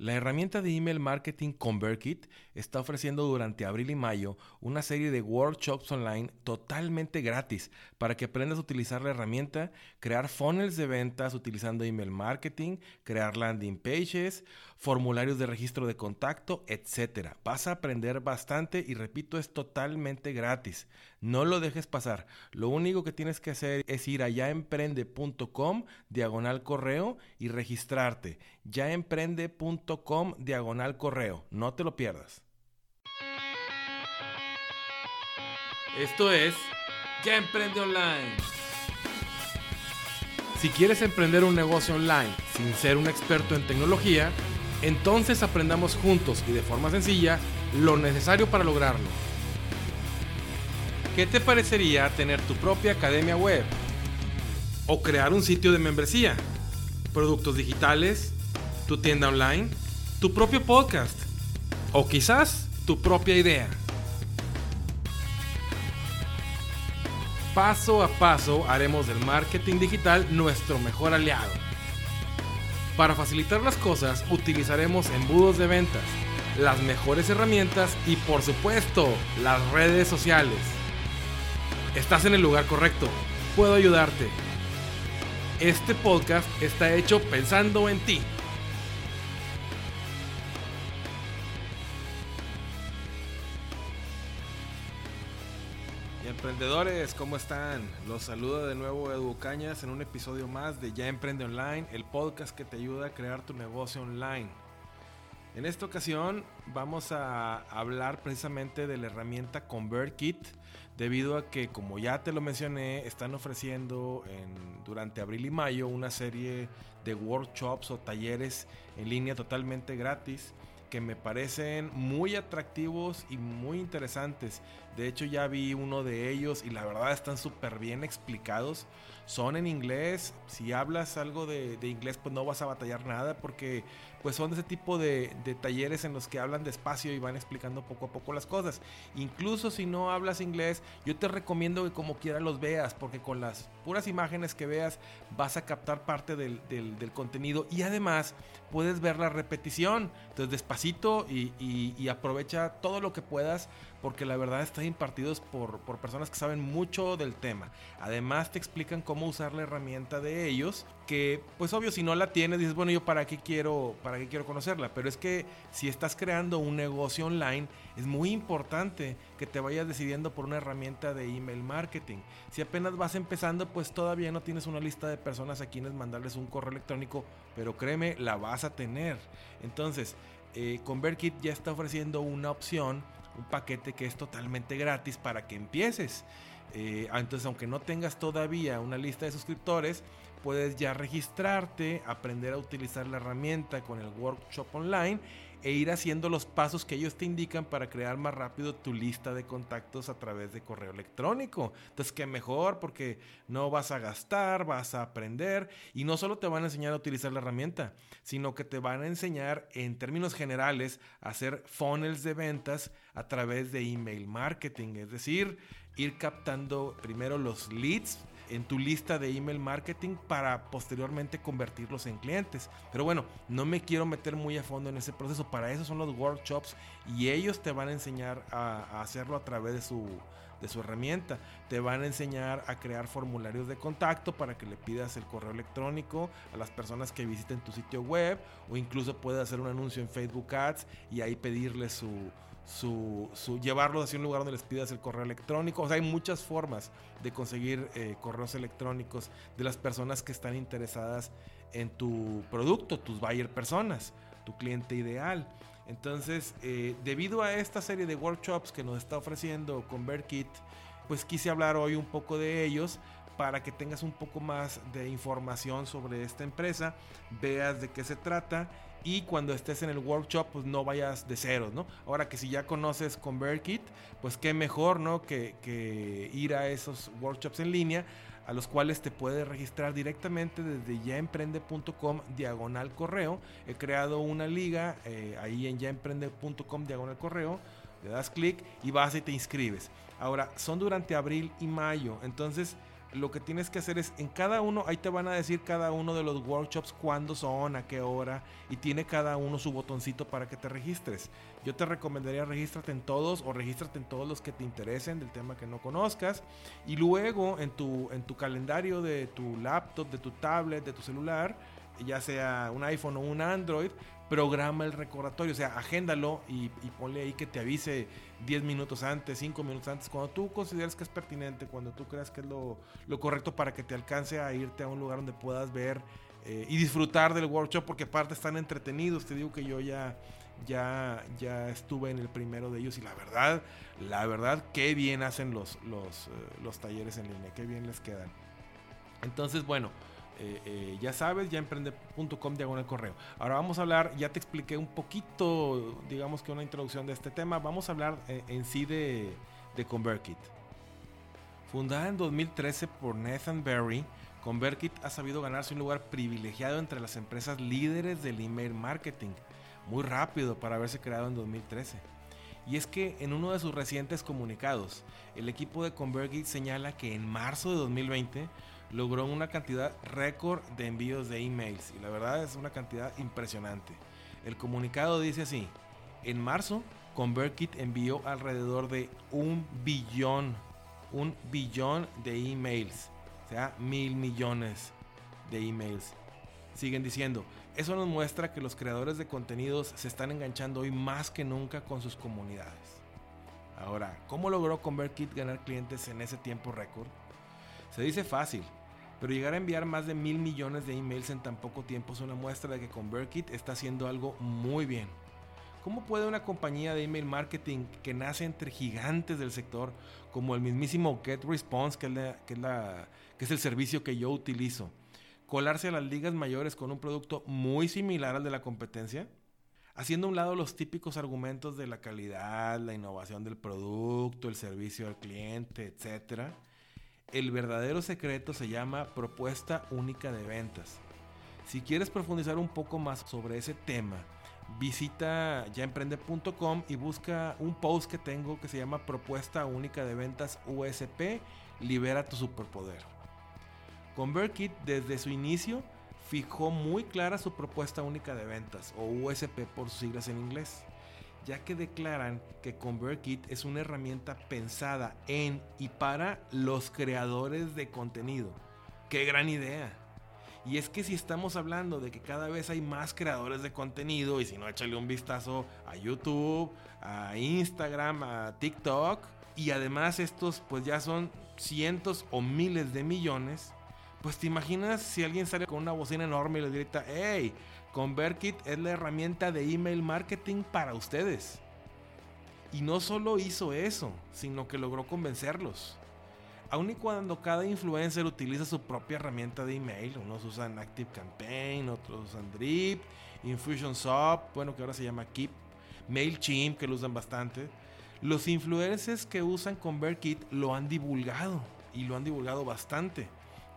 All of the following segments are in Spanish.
La herramienta de email marketing ConvertKit está ofreciendo durante abril y mayo una serie de workshops online totalmente gratis para que aprendas a utilizar la herramienta, crear funnels de ventas utilizando email marketing, crear landing pages, formularios de registro de contacto, etc. Vas a aprender bastante y repito, es totalmente gratis. No lo dejes pasar. Lo único que tienes que hacer es ir a yaemprende.com diagonal correo y registrarte. yaemprende.com diagonal correo. No te lo pierdas. Esto es Ya Emprende Online. Si quieres emprender un negocio online sin ser un experto en tecnología, entonces aprendamos juntos y de forma sencilla lo necesario para lograrlo. ¿Qué te parecería tener tu propia academia web? ¿O crear un sitio de membresía? ¿Productos digitales? ¿Tu tienda online? ¿Tu propio podcast? ¿O quizás tu propia idea? Paso a paso haremos del marketing digital nuestro mejor aliado. Para facilitar las cosas utilizaremos embudos de ventas, las mejores herramientas y por supuesto las redes sociales. Estás en el lugar correcto. Puedo ayudarte. Este podcast está hecho pensando en ti. Emprendedores, ¿cómo están? Los saludo de nuevo Edu Cañas en un episodio más de Ya Emprende Online, el podcast que te ayuda a crear tu negocio online. En esta ocasión vamos a hablar precisamente de la herramienta ConvertKit debido a que, como ya te lo mencioné, están ofreciendo en, durante abril y mayo una serie de workshops o talleres en línea totalmente gratis que me parecen muy atractivos y muy interesantes. De hecho ya vi uno de ellos y la verdad están súper bien explicados. Son en inglés. Si hablas algo de, de, inglés pues no vas a batallar nada porque pues son ese tipo de, talleres en los que hablan despacio y van explicando poco a poco las cosas. Incluso si no hablas inglés, yo te recomiendo que como quiera los veas, porque con las puras imágenes que veas vas a captar parte del, contenido y además puedes ver la repetición. Entonces despacito y, aprovecha todo lo que puedas porque la verdad están impartidos por personas que saben mucho del tema. Además te explican cómo usar la herramienta de ellos, que pues obvio si no la tienes dices, bueno, yo para qué quiero para qué quiero conocerla, pero es que si estás creando un negocio online, es muy importante que te vayas decidiendo por una herramienta de email marketing. Si apenas vas empezando, pues todavía no tienes una lista de personas a quienes mandarles un correo electrónico, pero créeme, la vas a tener. Entonces, eh, ConvertKit ya está ofreciendo una opción, un paquete que es totalmente gratis para que empieces. Eh, entonces, aunque no tengas todavía una lista de suscriptores, puedes ya registrarte, aprender a utilizar la herramienta con el workshop online e ir haciendo los pasos que ellos te indican para crear más rápido tu lista de contactos a través de correo electrónico. Entonces, qué mejor porque no vas a gastar, vas a aprender y no solo te van a enseñar a utilizar la herramienta, sino que te van a enseñar en términos generales a hacer funnels de ventas a través de email marketing, es decir, ir captando primero los leads en tu lista de email marketing para posteriormente convertirlos en clientes. Pero bueno, no me quiero meter muy a fondo en ese proceso. Para eso son los workshops y ellos te van a enseñar a, hacerlo a través de su, de su herramienta. Te van a enseñar a crear formularios de contacto para que le pidas el correo electrónico a las personas que visiten tu sitio web o incluso puedes hacer un anuncio en Facebook Ads y ahí pedirle su su, llevarlos hacia un lugar donde les pidas el correo electrónico. Hay muchas formas de conseguir eh, correos electrónicos de las personas que están interesadas en tu producto, tus buyer personas, tu cliente ideal. Entonces, eh, debido a esta serie de workshops que nos está ofreciendo ConvertKit, pues quise hablar hoy un poco de ellos para que tengas un poco más de información sobre esta empresa, veas de qué se trata y cuando estés en el workshop pues no vayas de cero, ¿no? Ahora que si ya conoces ConvertKit, pues qué mejor, ¿no? Que, que, ir a esos workshops en línea a los cuales te puedes registrar directamente desde yaemprende.com diagonal correo. He creado una liga eh, ahí en yaemprende.com diagonal correo, le das clic y vas y te inscribes. Ahora, son durante abril y mayo, entonces lo que tienes que hacer es en cada uno, ahí te van a decir cada uno de los workshops cuándo son, a qué hora, y tiene cada uno su botoncito para que te registres. Yo te recomendaría regístrate en todos o regístrate en todos los que te interesen del tema que no conozcas, y luego en tu, en tu calendario de tu laptop, de tu tablet, de tu celular, ya sea un iPhone o un Android, programa el recordatorio, o sea, agéndalo y, ponle ahí que te avise 10 minutos antes, 5 minutos antes, cuando tú consideres que es pertinente, cuando tú creas que es lo, correcto para que te alcance a irte a un lugar donde puedas ver eh, y disfrutar del workshop, porque aparte están entretenidos, te digo que yo ya, ya, ya estuve en el primero de ellos y la verdad, la verdad, qué bien hacen los, los, eh, los talleres en línea, qué bien les quedan. Entonces, bueno, eh, eh, ya sabes, ya emprende.com diagonal correo. Ahora vamos a hablar, ya te expliqué un poquito, digamos que una introducción de este tema. Vamos a hablar eh, en sí de, de ConvertKit. Fundada en 2013 por Nathan Berry, ConvertKit ha sabido ganarse un lugar privilegiado entre las empresas líderes del email marketing. Muy rápido para haberse creado en 2013. Y es que en uno de sus recientes comunicados, el equipo de ConvertKit señala que en marzo de 2020 logró una cantidad récord de envíos de emails y la verdad es una cantidad impresionante. El comunicado dice así, en marzo ConvertKit envió alrededor de un billón, un billón de emails, o sea, mil millones de emails. Siguen diciendo, eso nos muestra que los creadores de contenidos se están enganchando hoy más que nunca con sus comunidades. Ahora, ¿cómo logró ConvertKit ganar clientes en ese tiempo récord? Se dice fácil, pero llegar a enviar más de mil millones de emails en tan poco tiempo es una muestra de que ConvertKit está haciendo algo muy bien. ¿Cómo puede una compañía de email marketing que nace entre gigantes del sector, como el mismísimo GetResponse, que es, que, es que es el servicio que yo utilizo, colarse a las ligas mayores con un producto muy similar al de la competencia? Haciendo a un lado los típicos argumentos de la calidad, la innovación del producto, el servicio al cliente, etcétera el verdadero secreto se llama propuesta única de ventas. Si quieres profundizar un poco más sobre ese tema, visita yaemprende.com y busca un post que tengo que se llama Propuesta Única de Ventas USP, Libera tu Superpoder. ConvertKit desde su inicio fijó muy clara su propuesta única de ventas, o USP por sus siglas en inglés ya que declaran que ConvertKit es una herramienta pensada en y para los creadores de contenido. ¡Qué gran idea! Y es que si estamos hablando de que cada vez hay más creadores de contenido, y si no, échale un vistazo a YouTube, a Instagram, a TikTok, y además estos pues ya son cientos o miles de millones, pues te imaginas si alguien sale con una bocina enorme y le grita, hey, ConvertKit es la herramienta de email marketing para ustedes. Y no solo hizo eso, sino que logró convencerlos. Aun y cuando cada influencer utiliza su propia herramienta de email, unos usan ActiveCampaign, otros usan Drip, Infusionsoft, bueno que ahora se llama Keep, MailChimp que lo usan bastante, los influencers que usan ConvertKit lo han divulgado y lo han divulgado bastante.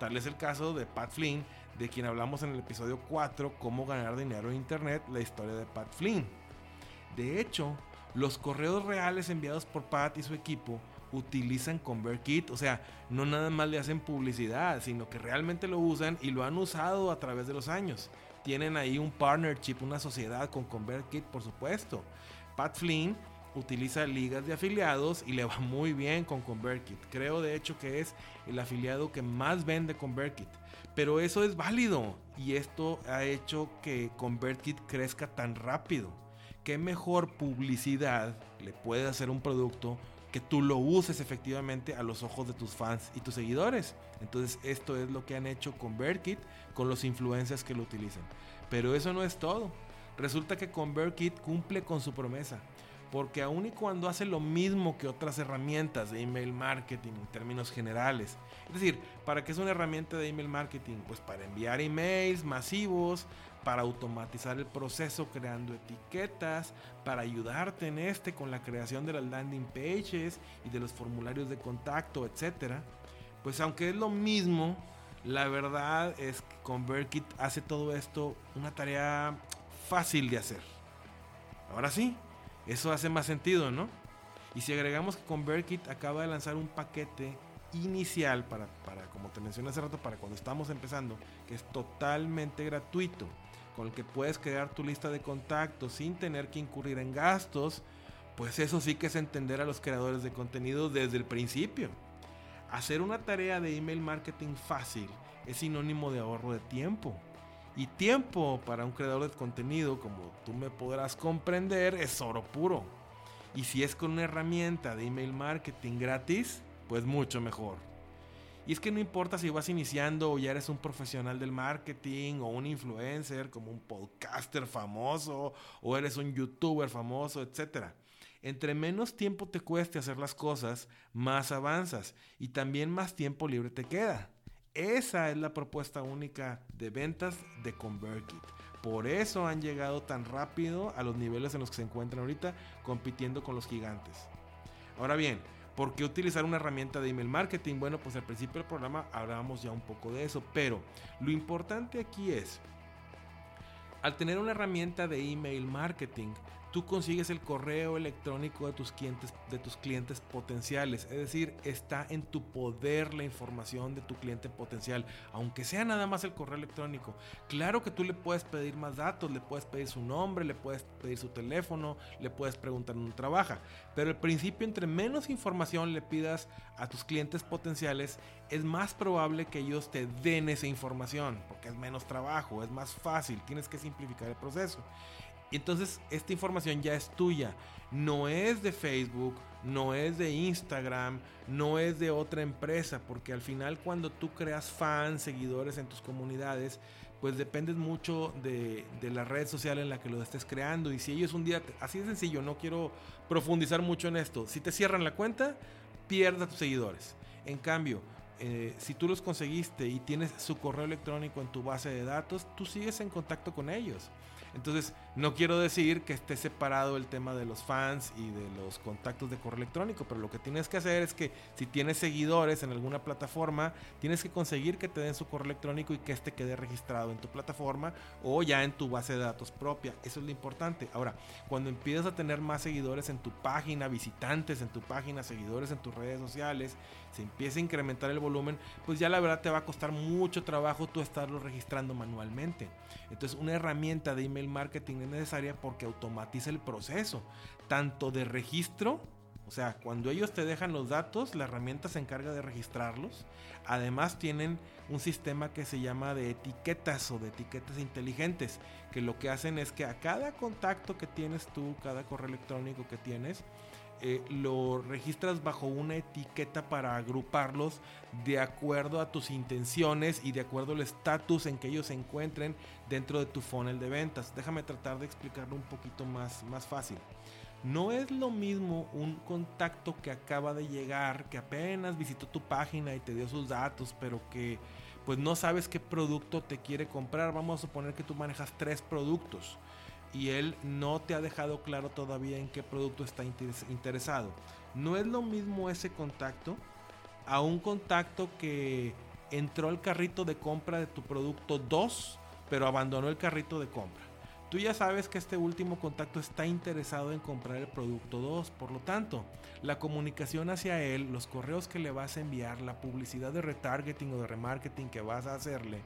Tal es el caso de Pat Flynn, de quien hablamos en el episodio 4, Cómo ganar dinero en Internet, la historia de Pat Flynn. De hecho, los correos reales enviados por Pat y su equipo utilizan ConvertKit, o sea, no nada más le hacen publicidad, sino que realmente lo usan y lo han usado a través de los años. Tienen ahí un partnership, una sociedad con ConvertKit, por supuesto. Pat Flynn utiliza ligas de afiliados y le va muy bien con ConvertKit. Creo de hecho que es el afiliado que más vende ConvertKit. Pero eso es válido y esto ha hecho que ConvertKit crezca tan rápido. ¿Qué mejor publicidad le puede hacer un producto que tú lo uses efectivamente a los ojos de tus fans y tus seguidores? Entonces esto es lo que han hecho ConvertKit con los influencers que lo utilizan. Pero eso no es todo. Resulta que ConvertKit cumple con su promesa porque aun y cuando hace lo mismo que otras herramientas de email marketing en términos generales, es decir, ¿para qué es una herramienta de email marketing? Pues para enviar emails masivos, para automatizar el proceso creando etiquetas, para ayudarte en este con la creación de las landing pages y de los formularios de contacto, etc. Pues aunque es lo mismo, la verdad es que ConvertKit hace todo esto una tarea fácil de hacer. Ahora sí, eso hace más sentido, ¿no? Y si agregamos que ConvertKit acaba de lanzar un paquete inicial para, para, como te mencioné hace rato, para cuando estamos empezando, que es totalmente gratuito, con el que puedes crear tu lista de contactos sin tener que incurrir en gastos, pues eso sí que es entender a los creadores de contenido desde el principio. Hacer una tarea de email marketing fácil es sinónimo de ahorro de tiempo. Y tiempo para un creador de contenido, como tú me podrás comprender, es oro puro. Y si es con una herramienta de email marketing gratis, pues mucho mejor. Y es que no importa si vas iniciando o ya eres un profesional del marketing o un influencer como un podcaster famoso o eres un youtuber famoso, etc. Entre menos tiempo te cueste hacer las cosas, más avanzas y también más tiempo libre te queda. Esa es la propuesta única de ventas de ConvertKit. Por eso han llegado tan rápido a los niveles en los que se encuentran ahorita compitiendo con los gigantes. Ahora bien, ¿por qué utilizar una herramienta de email marketing? Bueno, pues al principio del programa hablábamos ya un poco de eso, pero lo importante aquí es, al tener una herramienta de email marketing, tú consigues el correo electrónico de tus clientes, de tus clientes potenciales. Es decir, está en tu poder la información de tu cliente potencial, aunque sea nada más el correo electrónico. Claro que tú le puedes pedir más datos, le puedes pedir su nombre, le puedes pedir su teléfono, le puedes preguntar dónde trabaja. Pero el principio, entre menos información le pidas a tus clientes potenciales, es más probable que ellos te den esa información, porque es menos trabajo, es más fácil, tienes que simplificar el proceso. Entonces esta información ya es tuya. No es de Facebook, no es de Instagram, no es de otra empresa, porque al final cuando tú creas fans, seguidores en tus comunidades, pues dependes mucho de, la red social en la que lo estés creando. Y si ellos un día, así de sencillo, no quiero profundizar mucho en esto, si te cierran la cuenta, pierdes tus seguidores. En cambio, eh, si tú los conseguiste y tienes su correo electrónico en tu base de datos, tú sigues en contacto con ellos. Entonces, no quiero decir que esté separado el tema de los fans y de los contactos de correo electrónico, pero lo que tienes que hacer es que si tienes seguidores en alguna plataforma, tienes que conseguir que te den su correo electrónico y que este quede registrado en tu plataforma o ya en tu base de datos propia. Eso es lo importante. Ahora, cuando empiezas a tener más seguidores en tu página, visitantes en tu página, seguidores en tus redes sociales, se empieza a incrementar el volumen, pues ya la verdad te va a costar mucho trabajo tú estarlo registrando manualmente. Entonces, una herramienta de email marketing es necesaria porque automatiza el proceso, tanto de registro, o sea, cuando ellos te dejan los datos, la herramienta se encarga de registrarlos. Además tienen un sistema que se llama de etiquetas o de etiquetas inteligentes, que lo que hacen es que a cada contacto que tienes tú, cada correo electrónico que tienes, eh, lo registras bajo una etiqueta para agruparlos de acuerdo a tus intenciones y de acuerdo al estatus en que ellos se encuentren dentro de tu funnel de ventas. Déjame tratar de explicarlo un poquito más, más fácil. No es lo mismo un contacto que acaba de llegar, que apenas visitó tu página y te dio sus datos, pero que pues no sabes qué producto te quiere comprar. Vamos a suponer que tú manejas tres productos y él no te ha dejado claro todavía en qué producto está interesado. No es lo mismo ese contacto a un contacto que entró al carrito de compra de tu producto 2, pero abandonó el carrito de compra. Tú ya sabes que este último contacto está interesado en comprar el producto 2, por lo tanto, la comunicación hacia él, los correos que le vas a enviar, la publicidad de retargeting o de remarketing que vas a hacerle,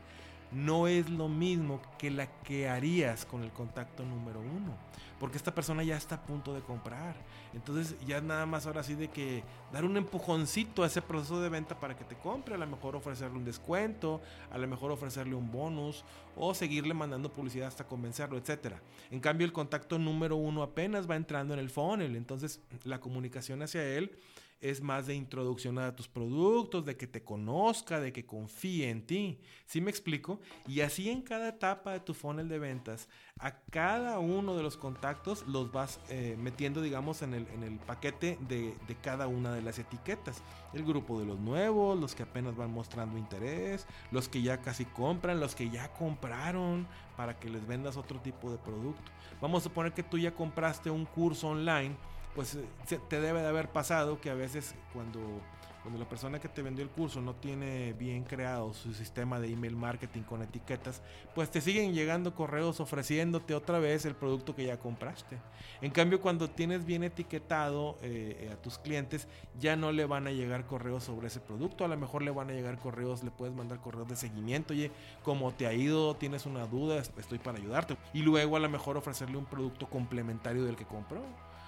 no es lo mismo que la que harías con el contacto número uno. Porque esta persona ya está a punto de comprar. Entonces ya nada más ahora sí de que dar un empujoncito a ese proceso de venta para que te compre. A lo mejor ofrecerle un descuento, a lo mejor ofrecerle un bonus o seguirle mandando publicidad hasta convencerlo, etc. En cambio el contacto número uno apenas va entrando en el funnel. Entonces la comunicación hacia él es más de introducción a tus productos, de que te conozca, de que confíe en ti. ¿Sí me explico? Y así en cada etapa de tu funnel de ventas, a cada uno de los contactos los vas eh, metiendo, digamos, en el, en el paquete de, de, cada una de las etiquetas. El grupo de los nuevos, los que apenas van mostrando interés, los que ya casi compran, los que ya compraron para que les vendas otro tipo de producto. Vamos a suponer que tú ya compraste un curso online pues eh, te debe de haber pasado que a veces cuando, cuando la persona que te vendió el curso no tiene bien creado su sistema de email marketing con etiquetas, pues te siguen llegando correos ofreciéndote otra vez el producto que ya compraste. En cambio, cuando tienes bien etiquetado eh, a tus clientes, ya no le van a llegar correos sobre ese producto. A lo mejor le van a llegar correos, le puedes mandar correos de seguimiento. Oye, ¿cómo te ha ido? ¿Tienes una duda? Estoy para ayudarte. Y luego a lo mejor ofrecerle un producto complementario del que compró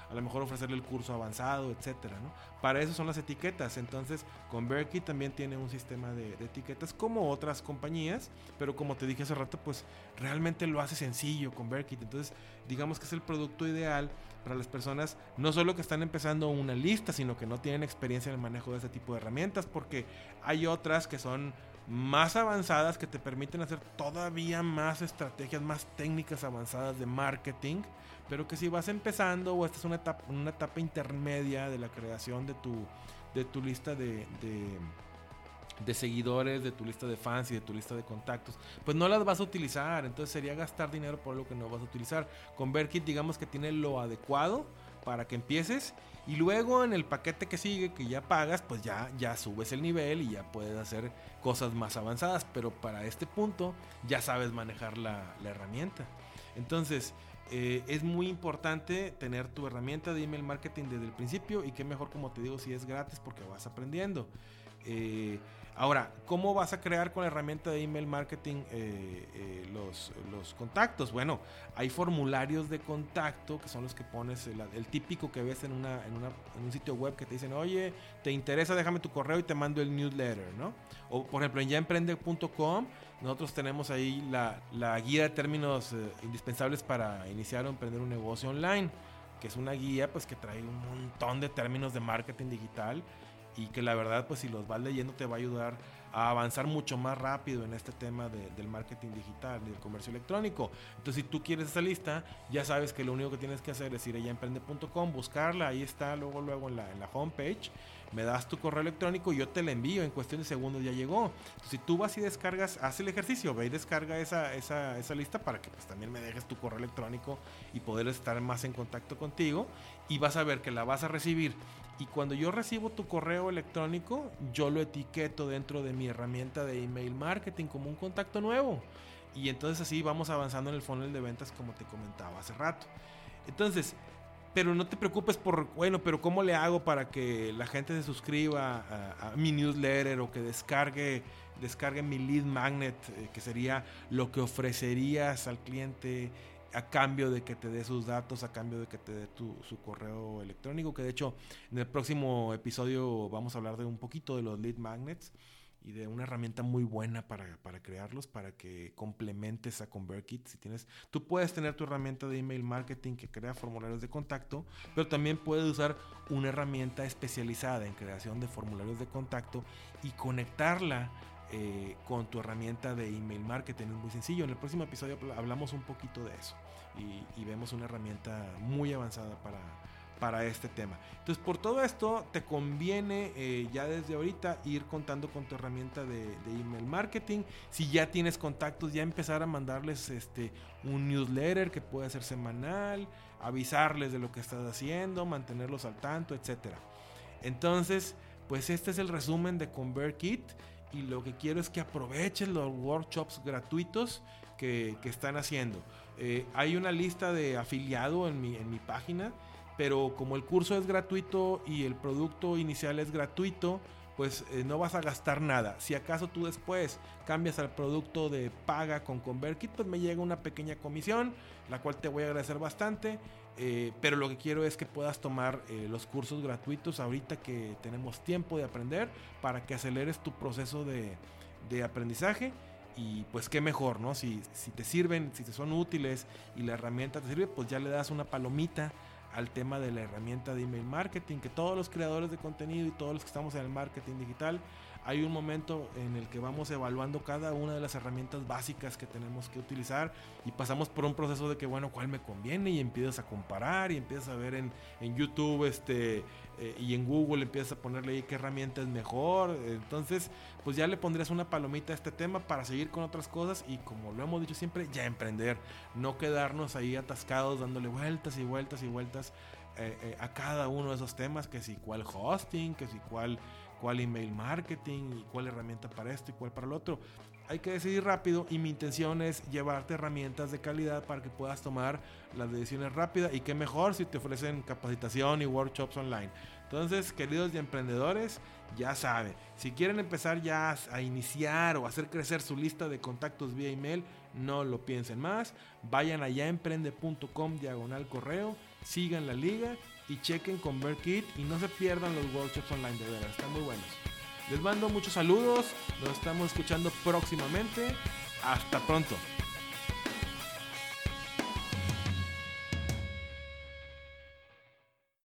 a lo mejor ofrecerle el curso avanzado, etcétera, ¿no? Para eso son las etiquetas. Entonces, Convertkit también tiene un sistema de, etiquetas como otras compañías, pero como te dije hace rato, pues realmente lo hace sencillo Convertkit. Entonces, digamos que es el producto ideal para las personas, no solo que están empezando una lista, sino que no tienen experiencia en el manejo de ese tipo de herramientas, porque hay otras que son más avanzadas que te permiten hacer todavía más estrategias, más técnicas avanzadas de marketing pero que si vas empezando o esta es una etapa, una etapa intermedia de la creación de tu, de tu lista de, seguidores, de tu lista de fans y de tu lista de contactos, pues no las vas a utilizar. Entonces sería gastar dinero por lo que no vas a utilizar. Con Berkit digamos que tiene lo adecuado para que empieces y luego en el paquete que sigue, que ya pagas, pues ya, ya subes el nivel y ya puedes hacer cosas más avanzadas. Pero para este punto ya sabes manejar la, la herramienta. Entonces, eh, es muy importante tener tu herramienta de email marketing desde el principio y que mejor, como te digo, si es gratis porque vas aprendiendo. Eh, ahora, ¿cómo vas a crear con la herramienta de email marketing eh, los, los, contactos? Bueno, hay formularios de contacto que son los que pones, el, típico que ves en, una, en, una, un sitio web que te dicen, oye, te interesa, déjame tu correo y te mando el newsletter, ¿no? O por ejemplo, en yaemprende.com nosotros tenemos ahí la, la guía de términos eh, indispensables para iniciar o emprender un negocio online, que es una guía pues que trae un montón de términos de marketing digital y que la verdad pues si los vas leyendo te va a ayudar a avanzar mucho más rápido en este tema del marketing digital y del comercio electrónico. Entonces, si tú quieres esa lista, ya sabes que lo único que tienes que hacer es ir a yaemprende.com, buscarla, ahí está, luego, luego en la, en la homepage me das tu correo electrónico y yo te la envío, en cuestión de segundos ya llegó. si tú vas y descargas, haz el ejercicio, ve y descarga esa, esa, esa lista para que pues también me dejes tu correo electrónico y poder estar más en contacto contigo y vas a ver que la vas a recibir. Y cuando yo recibo tu correo electrónico, yo lo etiqueto dentro de mi herramienta de email marketing como un contacto nuevo. Y entonces así vamos avanzando en el funnel de ventas como te comentaba hace rato. Entonces, pero no te preocupes por, bueno, pero ¿cómo le hago para que la gente se suscriba a, mi newsletter o que descargue, descargue mi lead magnet, eh, que sería lo que ofrecerías al cliente a cambio de que te dé sus datos, a cambio de que te dé tu, su correo electrónico, que de hecho en el próximo episodio vamos a hablar de un poquito de los lead magnets y de una herramienta muy buena para, para, crearlos, para que complementes a ConvertKit. Si tienes, tú puedes tener tu herramienta de email marketing que crea formularios de contacto, pero también puedes usar una herramienta especializada en creación de formularios de contacto y conectarla eh, con tu herramienta de email marketing. Es muy sencillo. En el próximo episodio hablamos un poquito de eso y, vemos una herramienta muy avanzada para para este tema. Entonces, por todo esto, te conviene eh, ya desde ahorita ir contando con tu herramienta de, email marketing. Si ya tienes contactos, ya empezar a mandarles este, un newsletter que puede ser semanal, avisarles de lo que estás haciendo, mantenerlos al tanto, etc. Entonces, pues este es el resumen de ConvertKit y lo que quiero es que aproveches los workshops gratuitos que, están haciendo. Eh, hay una lista de afiliado en mi, en mi página pero como el curso es gratuito y el producto inicial es gratuito, pues eh, no vas a gastar nada. Si acaso tú después cambias al producto de paga con ConvertKit, pues me llega una pequeña comisión, la cual te voy a agradecer bastante. Eh, pero lo que quiero es que puedas tomar eh, los cursos gratuitos ahorita que tenemos tiempo de aprender para que aceleres tu proceso de, de aprendizaje y pues qué mejor, ¿no? Si, si, te sirven, si te son útiles y la herramienta te sirve, pues ya le das una palomita al tema de la herramienta de email marketing, que todos los creadores de contenido y todos los que estamos en el marketing digital, hay un momento en el que vamos evaluando cada una de las herramientas básicas que tenemos que utilizar y pasamos por un proceso de que, bueno, cuál me conviene y empiezas a comparar y empiezas a ver en, en YouTube este, eh, y en Google empiezas a ponerle ahí qué herramienta es mejor. Entonces, pues ya le pondrías una palomita a este tema para seguir con otras cosas y como lo hemos dicho siempre, ya emprender. No quedarnos ahí atascados dándole vueltas y vueltas y vueltas eh, eh, a cada uno de esos temas, que si cuál hosting, que si cuál cuál email marketing y cuál herramienta para esto y cuál para el otro. Hay que decidir rápido y mi intención es llevarte herramientas de calidad para que puedas tomar las decisiones rápidas y qué mejor si te ofrecen capacitación y workshops online. Entonces, queridos emprendedores, ya saben, si quieren empezar ya a iniciar o hacer crecer su lista de contactos vía email, no lo piensen más. Vayan a yaemprende.com diagonal correo, sigan la liga y chequen ConvertKit y no se pierdan los workshops online, de verdad, están muy buenos. Les mando muchos saludos, nos estamos escuchando próximamente. Hasta pronto.